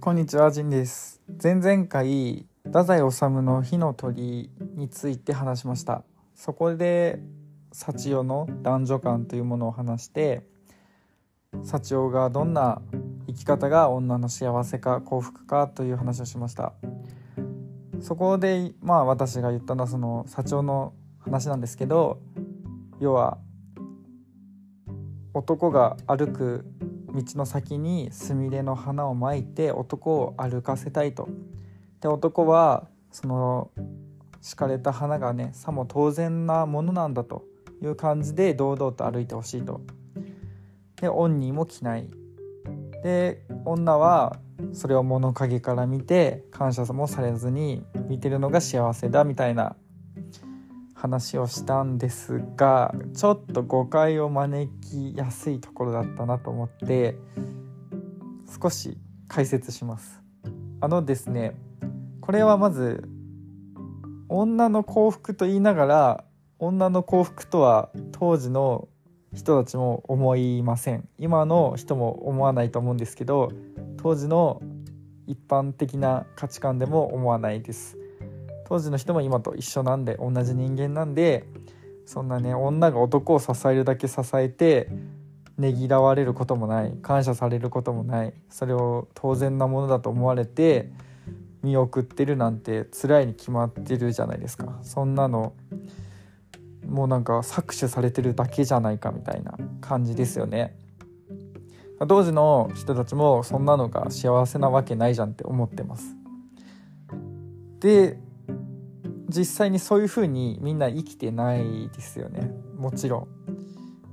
こんにちは、ジンです。前々回、太宰治の火の鳥について話しました。そこで、幸代の男女観というものを話して、幸代がどんな生き方が女の幸せか幸福かという話をしました。そこで、まあ私が言ったのはその幸代の話なんですけど、要は、男が歩く道の先にスミレの花をまいて男を歩かせたいと。で男はその敷かれた花がねさも当然なものなんだという感じで堂々と歩いてほしいと。で恩にも着ない。で女はそれを物陰から見て感謝もされずに見てるのが幸せだみたいな話をしたんですがちょっと誤解を招きやすいところだったなと思って少し解説します。あのですねこれはまず女の幸福と言いながら女の幸福とは当時の人たちも思いません。今の人も思わないと思うんですけど当時の一般的な価値観でも思わないです。当時の人も今と一緒なんで同じ人間なんでそんなね女が男を支えるだけ支えてねぎらわれることもない感謝されることもないそれを当然なものだと思われて見送ってるなんて辛いに決まってるじゃないですか。そんなのもうなんか搾取されてるだけじゃないかみたいな感じですよね。当時の人たちもそんなのが幸せなわけないじゃんって思ってます。で実際にそういう風にみんな生きてないですよね。もちろん。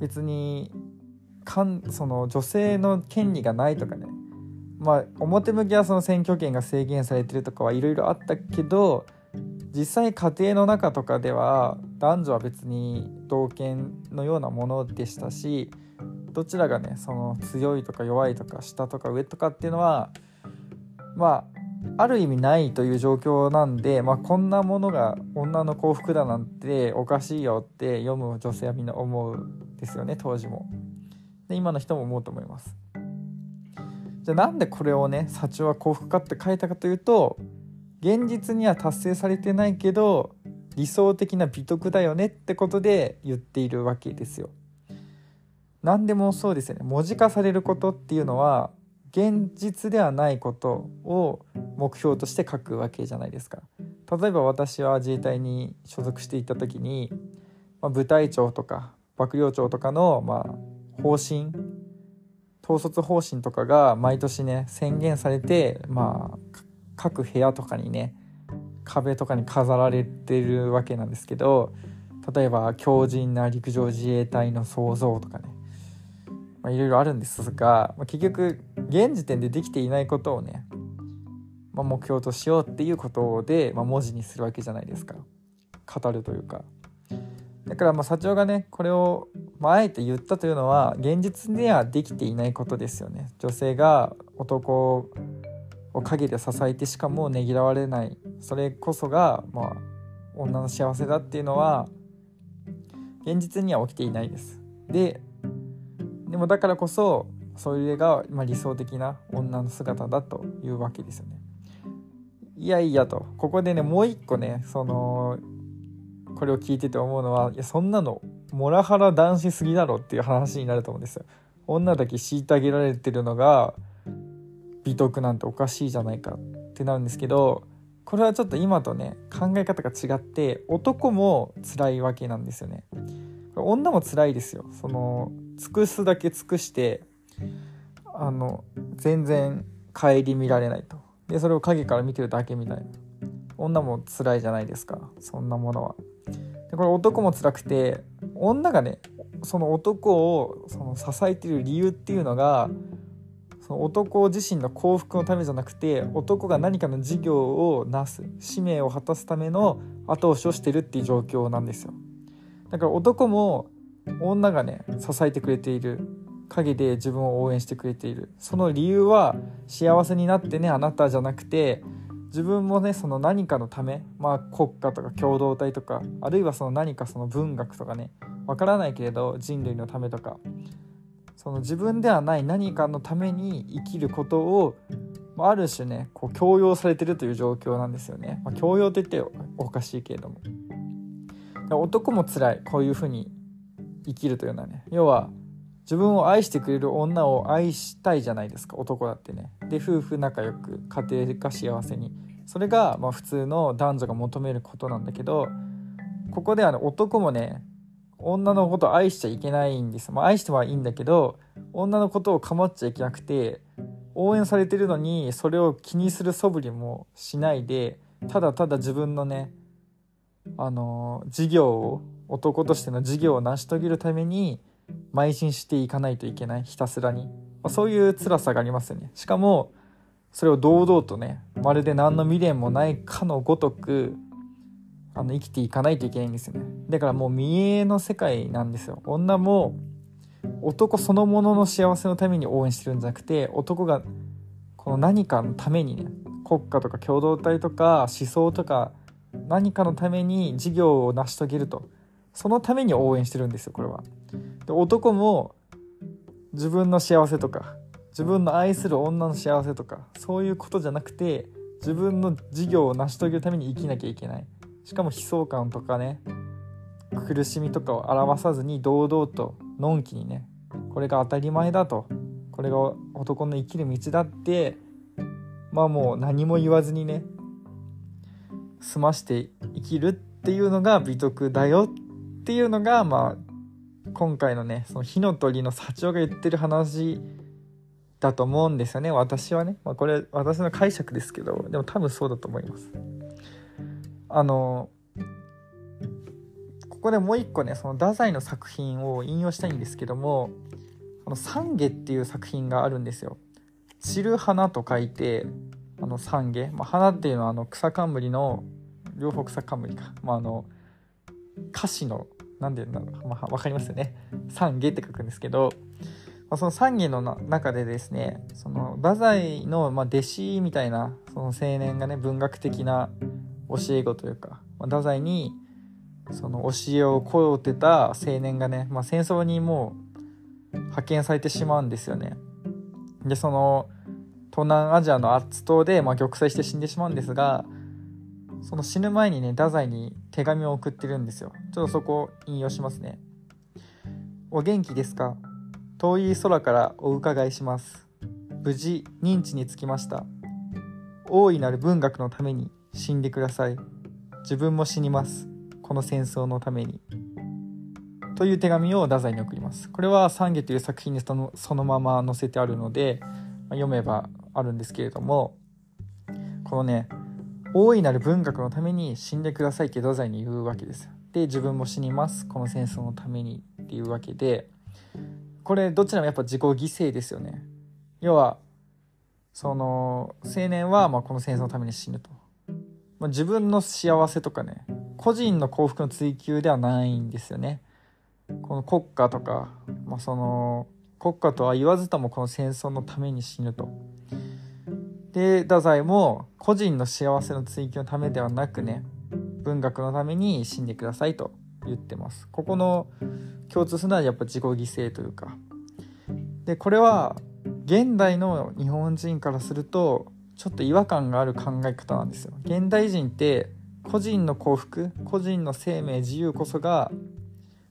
別にかんその女性の権利がないとかね。まあ表向きはその選挙権が制限されてるとかはいろいろあったけど実際家庭の中とかでは男女は別に同権のようなものでしたしどちらがねその強いとか弱いとか下とか上とかっていうのはまあある意味ないという状況なんで、まあ、こんなものが女の幸福だなんておかしいよって読む女性はみんな思うですよね当時も。で今の人も思うと思います。じゃあなんでこれをね「幸は幸福か」って書いたかというと現実には達成されてないけど理想的な美徳だよねってことで言っているわけですよ。何でもそうですよね文字化されることっていうのは現実ではないことを目標として書くわけじゃないですか。例えば私は自衛隊に所属していた時に、まあ、部隊長とか幕僚長とかの、まあ、方針統率方針とかが毎年ね宣言されて、まあ、各部屋とかにね壁とかに飾られてるわけなんですけど例えば強靭な陸上自衛隊の創造とかねまあ、いろいろあるんですが、まあ、結局現時点でできていないことをね、まあ、目標としようっていうことで、まあ、文字にするわけじゃないですか。語るというか。だからまあ社長がねこれを、まあ、えて言ったというのは現実ではできていないことですよね。女性が男を陰で支えてしかもねぎらわれない。それこそが、まあ、女の幸せだっていうのは現実には起きていないです。ででもだからこそそれがま理想的な女の姿だというわけですよね。いやいやとここでねもう一個ねそのこれを聞いてて思うのはいやそんなのモラハラ男子すぎだろっていう話になると思うんですよ。女だけ虐げられてるのが美徳なんておかしいじゃないかってなるんですけどこれはちょっと今とね考え方が違って男も辛いわけなんですよね。女も辛いですよその尽くすだけ尽くしてあの全然顧みられないと。でそれを影から見てるだけみたいな。女も辛いじゃないですか。そんなものは。でこれ男も辛くて女がねその男をその支えてる理由っていうのがその男自身の幸福のためじゃなくて男が何かの事業をなす使命を果たすための後押しをしてるっていう状況なんですよ。だから男も女がね支えてくれている。陰で自分を応援してくれている。その理由は幸せになってねあなたじゃなくて自分もねその何かのためまあ国家とか共同体とかあるいはその何かその文学とかねわからないけれど人類のためとかその自分ではない何かのために生きることをある種ねこう強要されてるという状況なんですよね、まあ、強要って言っておかしいけれども。男も辛い。こういうふうに生きるというのはね。要は自分を愛してくれる女を愛したいじゃないですか。男だってね。で夫婦仲良く家庭が幸せに。それがまあ普通の男女が求めることなんだけどここではね男もね女のこと愛しちゃいけないんです。まあ愛してはいいんだけど女のことを構っちゃいけなくて応援されてるのにそれを気にする素振りもしないでただただ自分のねあの事業を男としての事業を成し遂げるために邁進していかないといけないひたすらに、まあ、そういう辛さがありますよね。しかもそれを堂々とねまるで何の未練もないかのごとくあの生きていかないといけないんですよね。だからもう見栄の世界なんですよ。女も男そのものの幸せのために応援してるんじゃなくて男がこの何かのためにね国家とか共同体とか思想とか何かのために事業を成し遂げると。そのために応援してるんですよこれは。で男も自分の幸せとか自分の愛する女の幸せとかそういうことじゃなくて自分の事業を成し遂げるために生きなきゃいけない。しかも悲壮感とかね苦しみとかを表さずに堂々とのんきにねこれが当たり前だとこれが男の生きる道だってまあもう何も言わずにね済まして生きるっていうのが美徳だよっていうのがまあ今回のねその火の鳥の幸男が言ってる話だと思うんですよね。私はね、まあ、これ私の解釈ですけどでも多分そうだと思います。あのここでもう一個ねその太宰の作品を引用したいんですけども「あの三下」っていう作品があるんですよ。散る花と書いてあの三下、まあ、花っていうのはあの草冠の両方草冠か、まあ、あの歌詞の何て言うんだろう、まあ、分かりますよね三下って書くんですけど、まあ、その三下の中でですねその太宰の、ま、弟子みたいなその青年がね文学的な教え子というか、まあ、太宰にその教えを請うてた青年がね、まあ、戦争にもう派遣されてしまうんですよね。でその東南アジアのアッツ島で、ま、玉砕して死んでしまうんですがその死ぬ前にね太宰に手紙を送ってるんですよ。ちょっとそこを引用しますね。お元気ですか？遠い空からお伺いします。無事認知につきました。大いなる文学のために死んでください。自分も死にます。この戦争のために。という手紙を太宰に送ります。これは「三下」という作品にそのそのまま載せてあるので、まあ、読めばあるんですけれどもこのね大いなる文学のために死んでくださいって太宰に言うわけです。で自分も死にます。この戦争のためにっていうわけで。これどちらもやっぱ自己犠牲ですよね。要はその青年はまこの戦争のために死ぬと、まあ、自分の幸せとかね個人の幸福の追求ではないんですよね。この国家とか、まあ、その国家とは言わずともこの戦争のために死ぬと。で太宰も個人の幸せの追求のためではなくね文学のために死んでくださいと言ってます。ここの共通するのはやっぱ自己犠牲というか。でこれは現代の日本人からするとちょっと違和感がある考え方なんですよ。現代人って個人の幸福個人の生命自由こそが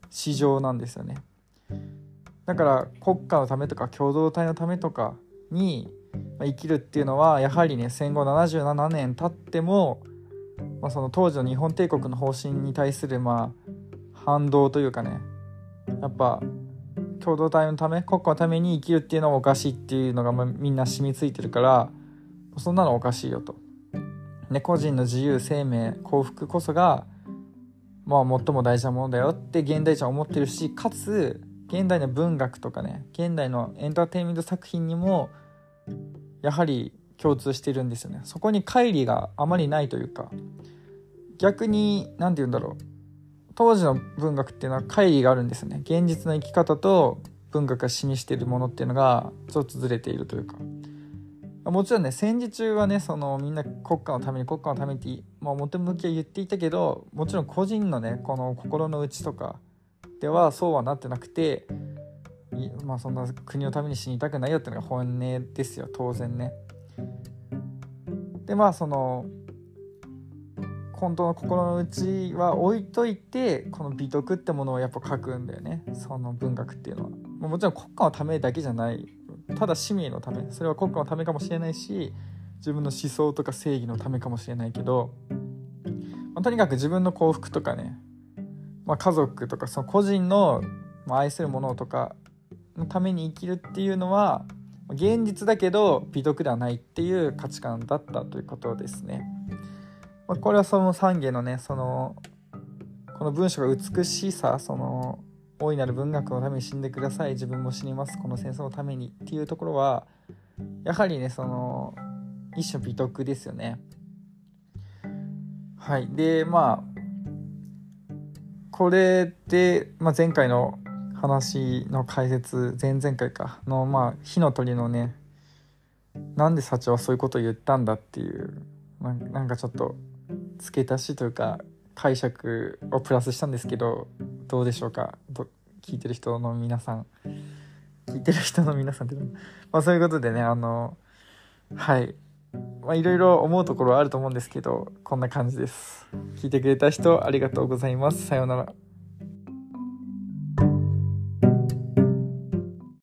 市場なんですよね。だから国家のためとか共同体のためとかにま生きるっていうのはやはりね戦後77年経っても、まあ、その当時の日本帝国の方針に対するまあ反動というかねやっぱ共同体のため国家のために生きるっていうのはおかしいっていうのが、まあ、みんな染みついてるからそんなのおかしいよと。ね、個人の自由生命幸福こそがまあ最も大事なものだよって現代人は思ってるしかつ現代の文学とかね現代のエンターテインメント作品にもやはり共通してるんですよね。そこに乖離があまりないというか。逆に何て言うんだろう。当時の文学っていうのは乖離があるんですよね。現実の生き方と文学が示しているものっていうのがちょっとずれているというか。もちろんね戦時中はねそのみんな国家のために国家のためにまあ、表向きは言っていたけどもちろん個人のねこの心の内とかではそうはなってなくてまあそんな国のために死にたくないよっていうのが本音ですよ当然ね。でまあその本当の心の内は置いといてこの美徳ってものをやっぱ書くんだよね。その文学っていうのは。もちろん国家のためだけじゃない。ただ市民のため。それは国家のためかもしれないし自分の思想とか正義のためかもしれないけど、まあ、とにかく自分の幸福とかね、まあ、家族とかその個人の愛するものとかのために生きるっていうのは現実だけど美徳ではないっていう価値観だったということですね。まあ、これはその三下のねそのこの文章が美しさその大いなる文学のために死んでください自分も死にますこの戦争のためにっていうところはやはりねその一種美徳ですよねはいでまあこれで、まあ、前回の話の解説前々回か。のまあ火の鳥のねなんで社長はそういうことを言ったんだっていうなんかちょっと付け足しというか解釈をプラスしたんですけどどうでしょうか？聞いてる人の皆さん。聞いてる人の皆さんってまあそういうことでねあのはい。まあいろいろ思うところはあると思うんですけどこんな感じです。聞いてくれた人ありがとうございます。さようなら。